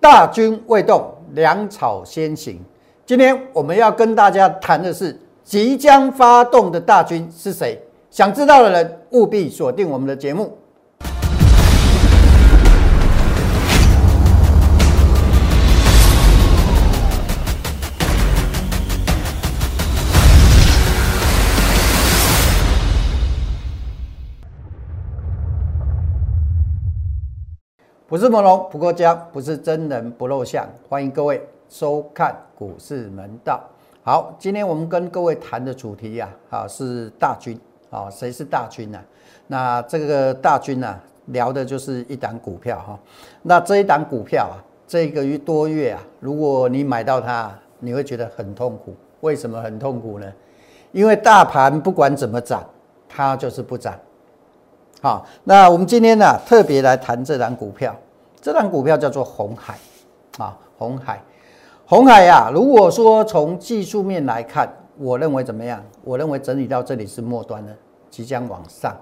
大军未动，粮草先行。今天我们要跟大家谈的是即将发动的大军是谁？想知道的人务必锁定我们的节目。不是朦胧不过江，不是真人不露相。欢迎各位收看股市门道。好，今天我们跟各位谈的主题呀，啊是大军啊，谁是大军呢？那这个大军呢，聊的就是一档股票哈。那这一档股票啊，这个月多月啊，如果你买到它，你会觉得很痛苦。为什么很痛苦呢？因为大盘不管怎么涨，它就是不涨。好，那我们今天呢特别来谈这档股票，这档股票叫做红海，啊，红海，红海呀。如果说从技术面来看，我认为怎么样？我认为整理到这里是末端了，即将往上。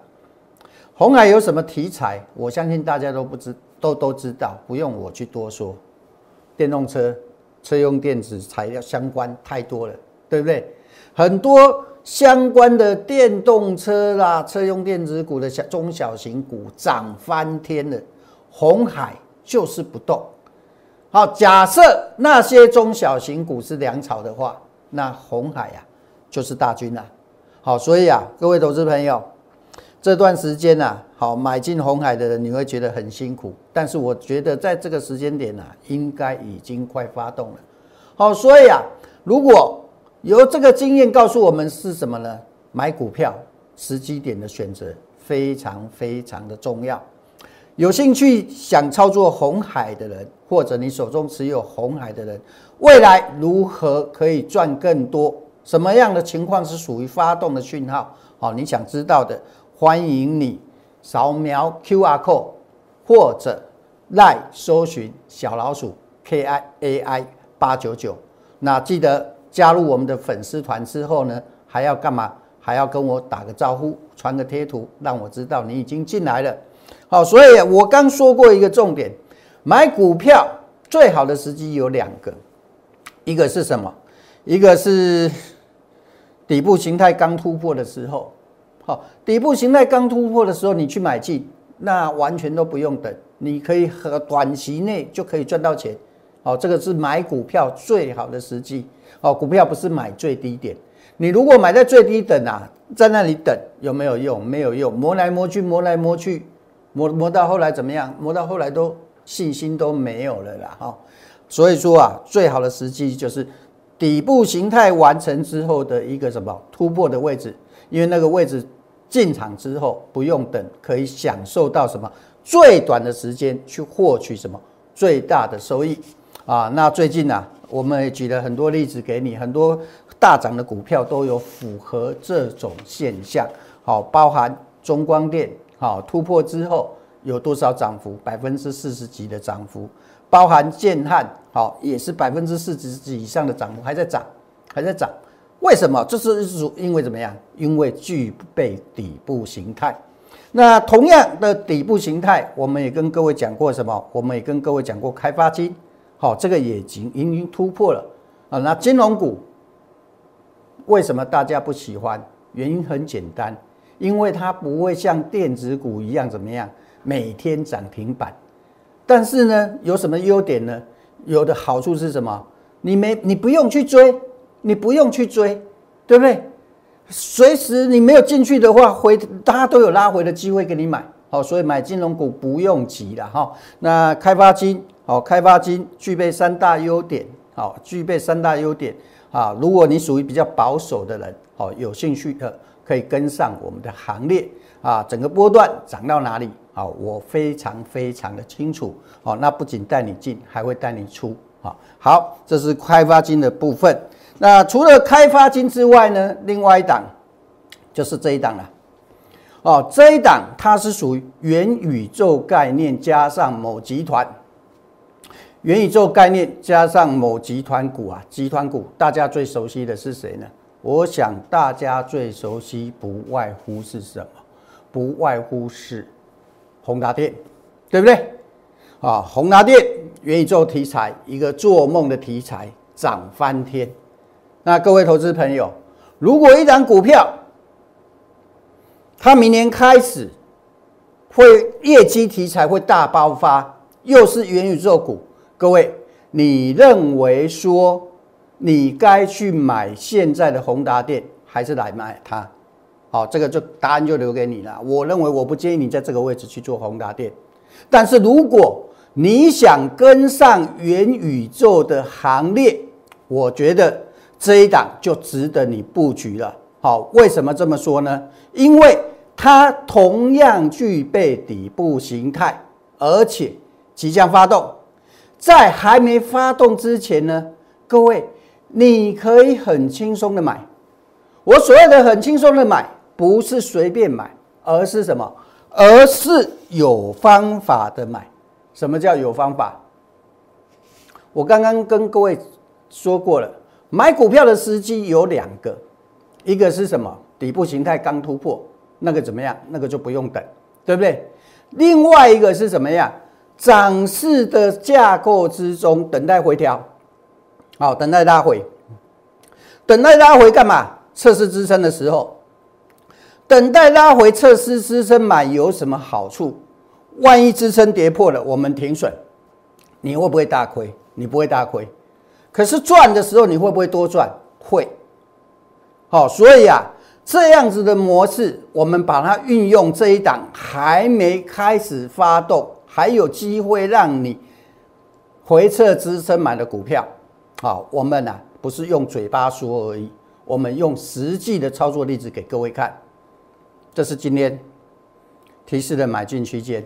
红海有什么题材？我相信大家都不知，都都知道，不用我去多说。电动车、车用电子材料相关太多了，对不对？很多。相关的电动车啦、车用电子股的小中小型股涨翻天了，红海就是不动。好，假设那些中小型股是粮草的话，那红海呀就是大军啦。好，所以啊，各位投资朋友，这段时间呐，好买进红海的人你会觉得很辛苦，但是我觉得在这个时间点呐，应该已经快发动了。好，所以啊，如果由这个经验告诉我们是什么呢？买股票时机点的选择非常非常的重要。有兴趣想操作红海的人，或者你手中持有红海的人，未来如何可以赚更多？什么样的情况是属于发动的讯号？好，你想知道的，欢迎你扫描 Q R code 或者赖搜寻小老鼠 K I A I 八九九。那记得。加入我们的粉丝团之后呢，还要干嘛？还要跟我打个招呼，传个贴图，让我知道你已经进来了。好，所以我刚说过一个重点，买股票最好的时机有两个，一个是什么？一个是底部形态刚突破的时候。好，底部形态刚突破的时候，你去买进，那完全都不用等，你可以和短期内就可以赚到钱。好，这个是买股票最好的时机。哦，股票不是买最低点，你如果买在最低等啊，在那里等有没有用？没有用，磨来磨去，磨来磨去，磨磨到后来怎么样？磨到后来都信心都没有了啦！哈，所以说啊，最好的时机就是底部形态完成之后的一个什么突破的位置，因为那个位置进场之后不用等，可以享受到什么最短的时间去获取什么最大的收益啊！那最近呢？我们也举了很多例子给你，很多大涨的股票都有符合这种现象。好，包含中光电，好突破之后有多少涨幅？百分之四十几的涨幅。包含建汉，好也是百分之四十几以上的涨幅，还在涨，还在涨。为什么？这是因为怎么样？因为具备底部形态。那同样的底部形态，我们也跟各位讲过什么？我们也跟各位讲过开发金。好，这个也已经已经突破了啊。那金融股为什么大家不喜欢？原因很简单，因为它不会像电子股一样怎么样，每天涨停板。但是呢，有什么优点呢？有的好处是什么？你没你不用去追，你不用去追，对不对？随时你没有进去的话，回大家都有拉回的机会给你买。好，所以买金融股不用急了哈。那开发金。好，开发金具备三大优点，好，具备三大优点啊。如果你属于比较保守的人，好，有兴趣的可以跟上我们的行列啊。整个波段涨到哪里，好，我非常非常的清楚。好，那不仅带你进，还会带你出。好，好，这是开发金的部分。那除了开发金之外呢，另外一档就是这一档了。哦，这一档它是属于元宇宙概念加上某集团。元宇宙概念加上某集团股啊，集团股大家最熟悉的是谁呢？我想大家最熟悉不外乎是什么？不外乎是宏达电，对不对？啊，宏达电元宇宙题材，一个做梦的题材，涨翻天。那各位投资朋友，如果一张股票，它明年开始会业绩题材会大爆发，又是元宇宙股，各位，你认为说你该去买现在的宏达电，还是来买它？好，这个就答案就留给你了。我认为我不建议你在这个位置去做宏达电，但是如果你想跟上元宇宙的行列，我觉得这一档就值得你布局了。好，为什么这么说呢？因为它同样具备底部形态，而且即将发动。在还没发动之前呢，各位你可以很轻松的买。我所谓的很轻松的买。不是随便买，而是什么？而是有方法的买。什么叫有方法？我刚刚跟各位说过了，买股票的时机有两个，一个是什么？底部形态刚突破，那个怎么样？那个就不用等，对不对？另外一个是什么样？涨势的架构之中，等待回调，好，等待拉回，等待拉回干嘛？测试支撑的时候。等待拉回测试支撑买有什么好处？万一支撑跌破了，我们停损，你会不会大亏？你不会大亏，可是赚的时候你会不会多赚？会。好，所以啊，这样子的模式，我们把它运用这一档还没开始发动，还有机会让你回撤支撑买的股票。好，我们呢不是用嘴巴说而已，我们用实际的操作例子给各位看。这是今天提示的买进区间，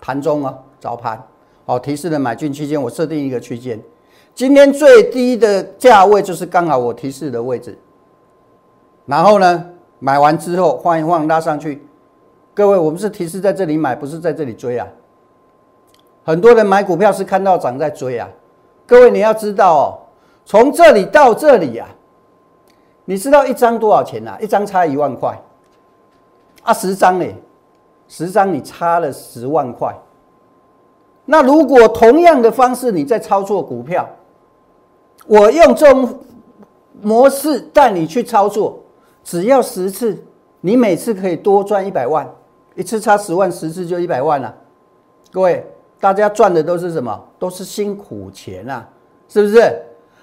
盘中啊，早盘，好，提示的买进区间，我设定一个区间，今天最低的价位就是刚好我提示的位置，然后呢，买完之后晃一晃拉上去，各位，我们是提示在这里买，不是在这里追啊。很多人买股票是看到涨在追啊，各位你要知道哦，从这里到这里啊，你知道一张多少钱呐？一张差一万块。啊，十张呢？十张你差了十万块。那如果同样的方式你在操作股票，我用这种模式带你去操作，只要十次，你每次可以多赚一百万，一次差十万，十次就一百万了。各位，大家赚的都是什么？都是辛苦钱啊，是不是？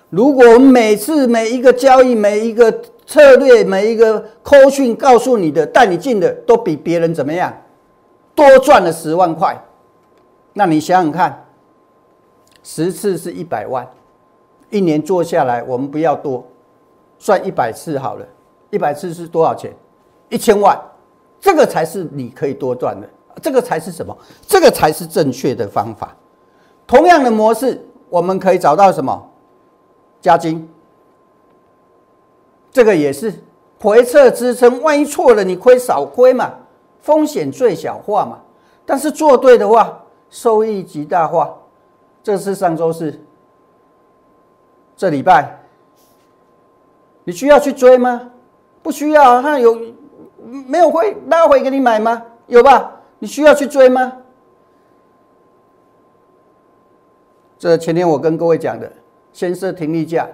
如果我们每次每一个交易，每一个。策略每一个扣讯告诉你的带你进的都比别人怎么样多赚了十万块，那你想想看，十次是一百万，一年做下来我们不要多，算一百次好了，一百次是多少钱？一千万，这个才是你可以多赚的，这个才是什么？这个才是正确的方法。同样的模式，我们可以找到什么？加金。这个也是回撤支撑，万一错了，你亏少亏嘛，风险最小化嘛。但是做对的话，收益极大化。这是上周四，这礼拜，你需要去追吗？不需要啊，它有没有会拉回给你买吗？有吧？你需要去追吗？这前天我跟各位讲的，先设停利价。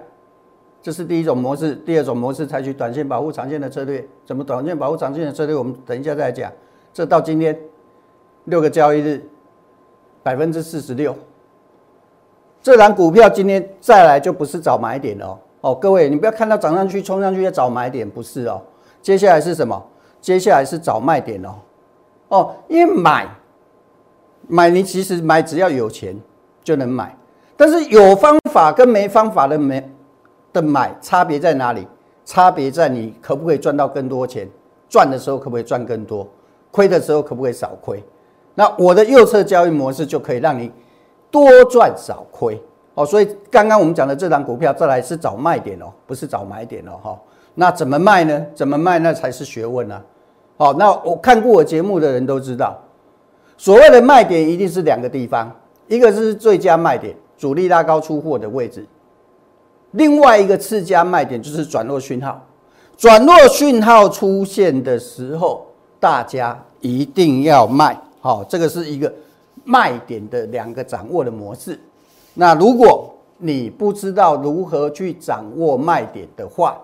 这是第一种模式，第二种模式采取短线保护长线的策略。怎么短线保护长线的策略？我们等一下再讲。这到今天六个交易日，百分之四十六。这档股票今天再来就不是找买点了哦，各位你不要看到涨上去冲上去要找买点，不是哦。接下来是什么？接下来是找卖点哦。哦，因为买买你其实买只要有钱就能买，但是有方法跟没方法的没。的买差别在哪里？差别在你可不可以赚到更多钱？赚的时候可不可以赚更多？亏的时候可不可以少亏？那我的右侧交易模式就可以让你多赚少亏哦。所以刚刚我们讲的这张股票，再来是找卖点哦，不是找买点哦。哈，那怎么卖呢？怎么卖那才是学问呢？好，那我看过我节目的人都知道，所谓的卖点一定是两个地方，一个是最佳卖点，主力拉高出货的位置。另外一个次佳卖点就是转弱讯号，转弱讯号出现的时候，大家一定要卖。好，这个是一个卖点的两个掌握的模式。那如果你不知道如何去掌握卖点的话，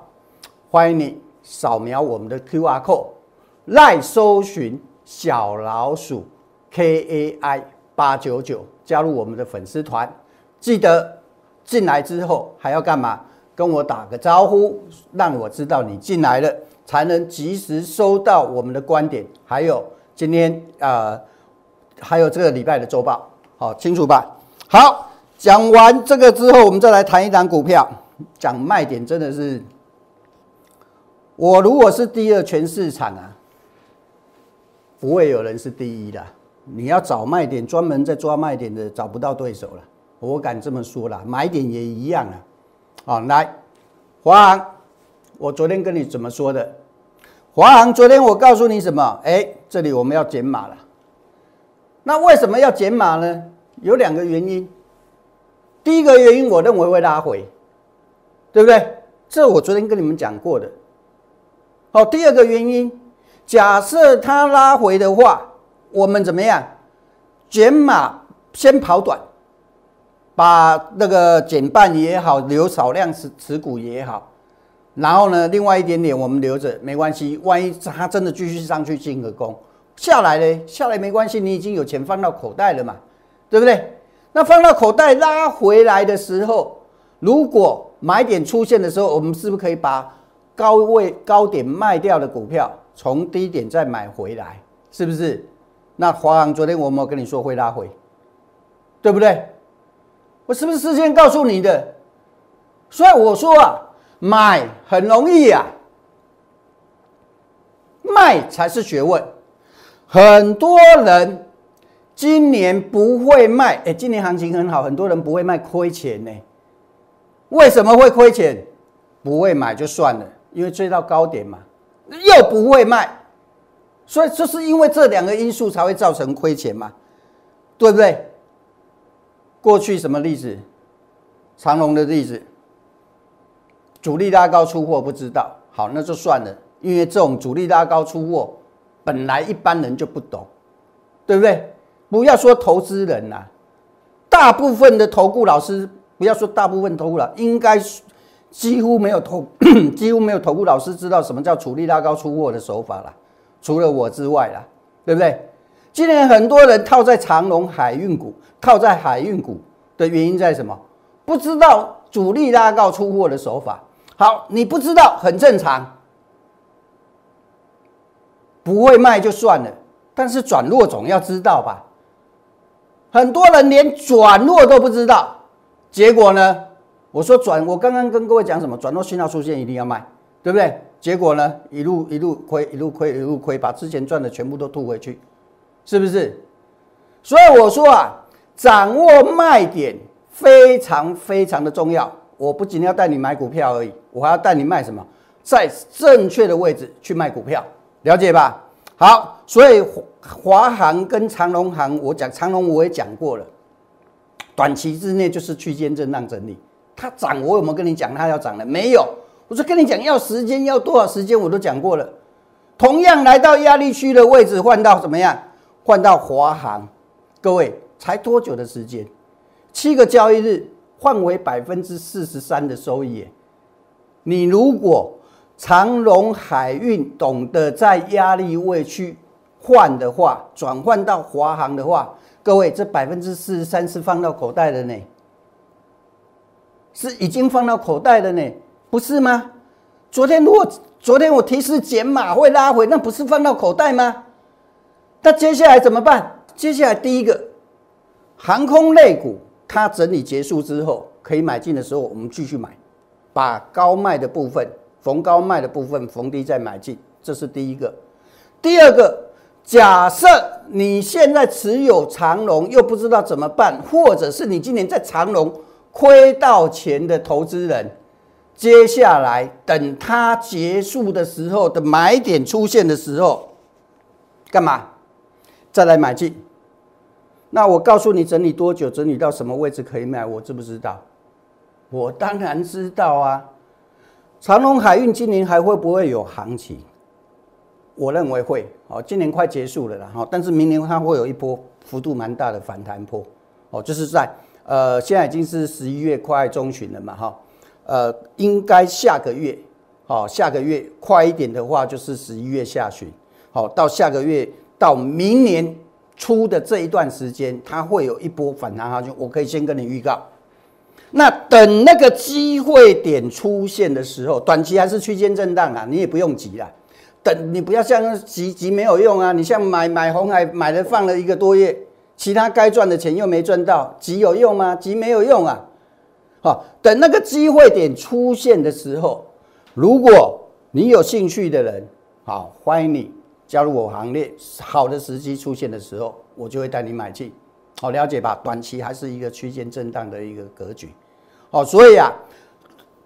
欢迎你扫描我们的 Q R code，赖搜寻小老鼠 K A I 八九九，加入我们的粉丝团。记得进来之后还要干嘛？跟我打个招呼，让我知道你进来了，才能及时收到我们的观点。还有今天啊，还有这个礼拜的周报，好清楚吧？好，讲完这个之后，我们再来谈一档股票，讲卖点，真的是。我如果是第二，全市场啊，不会有人是第一的。你要找卖点，专门在抓卖点的，找不到对手了。我敢这么说啦，买点也一样啊。好，来，华航，我昨天跟你怎么说的？华航昨天我告诉你什么？哎，这里我们要减码了。那为什么要减码呢？有两个原因。第一个原因，我认为会拉回，对不对？这我昨天跟你们讲过的。好，第二个原因，假设它拉回的话，我们怎么样？减码先跑短，把那个减半也好，留少量持持股也好，然后呢，另外一点点我们留着没关系。万一它真的继续上去进个攻下来呢？下来没关系，你已经有钱放到口袋了嘛，对不对？那放到口袋拉回来的时候，如果买点出现的时候，我们是不是可以把？高位高点卖掉的股票，从低点再买回来，是不是？那华航昨天我没有跟你说会拉回，对不对？我是不是事先告诉你的？所以我说啊，买很容易啊，卖才是学问。很多人今年不会卖，哎，今年行情很好，很多人不会卖，亏钱呢。为什么会亏钱？不会买就算了。因为追到高点嘛，又不会卖，所以就是因为这两个因素才会造成亏钱嘛，对不对？过去什么例子？长隆的例子，主力拉高出货不知道，好那就算了，因为这种主力拉高出货，本来一般人就不懂，对不对？不要说投资人呐，大部分的投顾老师，不要说大部分投顾了，应该。几乎没有投，几乎没有投顾老师知道什么叫主力拉高出货的手法了，除了我之外啦，对不对？今年很多人套在长隆海运股，套在海运股的原因在什么？不知道主力拉高出货的手法。好，你不知道很正常，不会卖就算了，但是转弱总要知道吧？很多人连转弱都不知道，结果呢？我说转，我刚刚跟各位讲什么？转弱信号出现一定要卖，对不对？结果呢，一路一路亏，一路亏，一路亏，把之前赚的全部都吐回去，是不是？所以我说啊，掌握卖点非常非常的重要。我不仅要带你买股票而已，我还要带你卖什么，在正确的位置去卖股票，了解吧？好，所以华航跟长隆航，我讲长隆我也讲过了，短期之内就是区间震荡整理。它涨，我有没有跟你讲它要涨了？没有，我说跟你讲要时间，要多少时间，我都讲过了。同样来到压力区的位置，换到怎么样？换到华航，各位才多久的时间？七个交易日换为百分之四十三的收益。你如果长荣海运懂得在压力位区换的话，转换到华航的话，各位这百分之四十三是放到口袋的呢。是已经放到口袋了呢，不是吗？昨天如果昨天我提示减码会拉回，那不是放到口袋吗？那接下来怎么办？接下来第一个，航空类股它整理结束之后可以买进的时候，我们继续买，把高卖的部分逢高卖的部分逢低再买进，这是第一个。第二个，假设你现在持有长龙又不知道怎么办，或者是你今年在长龙。亏到钱的投资人，接下来等它结束的时候的买点出现的时候，干嘛？再来买进？那我告诉你，整理多久？整理到什么位置可以买？我知不知道？我当然知道啊！长隆海运今年还会不会有行情？我认为会。哦，今年快结束了啦，哈，但是明年它会有一波幅度蛮大的反弹波，哦，就是在呃现在已经是十一月快中旬了嘛，哈，呃，应该下个月，好，下个月快一点的话就是十一月下旬，好，到下个月到明年初的这一段时间，它会有一波反弹行情，我可以先跟你预告。那等那个机会点出现的时候，短期还是区间震荡啊，你也不用急啦。等你不要像急急没有用啊，你像买买红海买了放了一个多月，其他该赚的钱又没赚到，急有用吗？急没有用啊。好，等那个机会点出现的时候，如果你有兴趣的人，好，欢迎你加入我行列。好的时机出现的时候，我就会带你买进。好，了解吧？短期还是一个区间震荡的一个格局。哦，所以啊，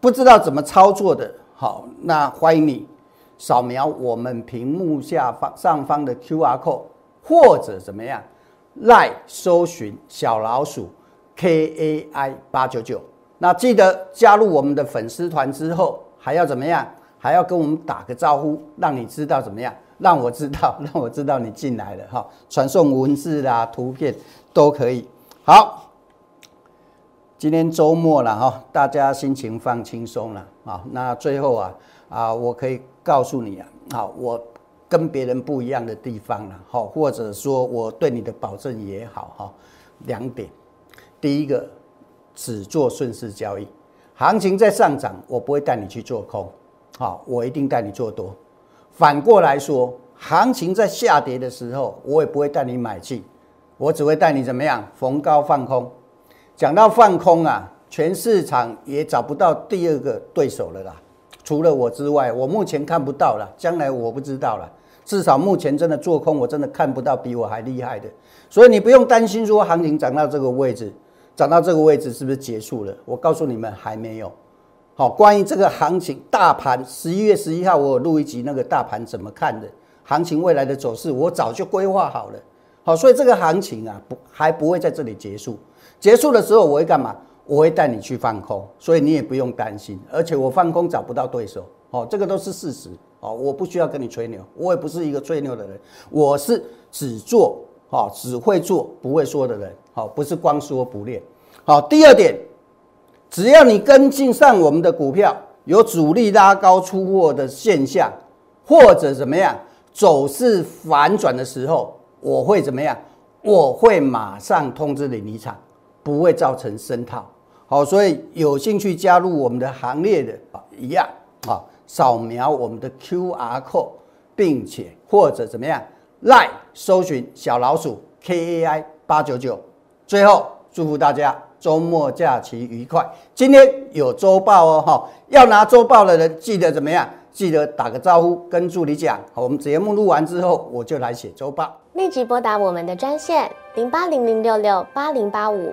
不知道怎么操作的，好，那欢迎你扫描我们屏幕下方上方的 Q R code，或者怎么样，来搜寻小老鼠 K A I 八九九。那记得加入我们的粉丝团之后，还要怎么样？还要跟我们打个招呼，让你知道怎么样？让我知道，让我知道你进来了哈。传送文字啦、图片都可以。好。今天周末了哈，大家心情放轻松了啊。那最后啊啊，我可以告诉你啊，好，我跟别人不一样的地方了，好，或者说我对你的保证也好哈。两点，第一个只做顺势交易，行情在上涨，我不会带你去做空，好，我一定带你做多。反过来说，行情在下跌的时候，我也不会带你买进，我只会带你怎么样，逢高放空。讲到放空啊，全市场也找不到第二个对手了啦，除了我之外，我目前看不到了，将来我不知道了。至少目前真的做空，我真的看不到比我还厉害的。所以你不用担心说行情涨到这个位置，涨到这个位置是不是结束了？我告诉你们还没有。好，关于这个行情，大盘十一月十一号我有录一集那个大盘怎么看的，行情未来的走势我早就规划好了。好，所以这个行情啊，不还不会在这里结束。结束的时候我会干嘛？我会带你去放空，所以你也不用担心。而且我放空找不到对手，哦，这个都是事实，哦，我不需要跟你吹牛，我也不是一个吹牛的人，我是只做，哦，只会做不会说的人，好，不是光说不练。好，第二点，只要你跟进上我们的股票，有主力拉高出货的现象，或者怎么样走势反转的时候，我会怎么样？我会马上通知你离场。不会造成声套，好，所以有兴趣加入我们的行列的啊，一样啊，扫描我们的 Q R code，并且或者怎么样，来搜寻小老鼠 K A I 八九九。最后祝福大家周末假期愉快。今天有周报哦，哈，要拿周报的人记得怎么样？记得打个招呼，跟助理讲。好，我们节目录完之后，我就来写周报。立即拨打我们的专线零八零零六六八零八五。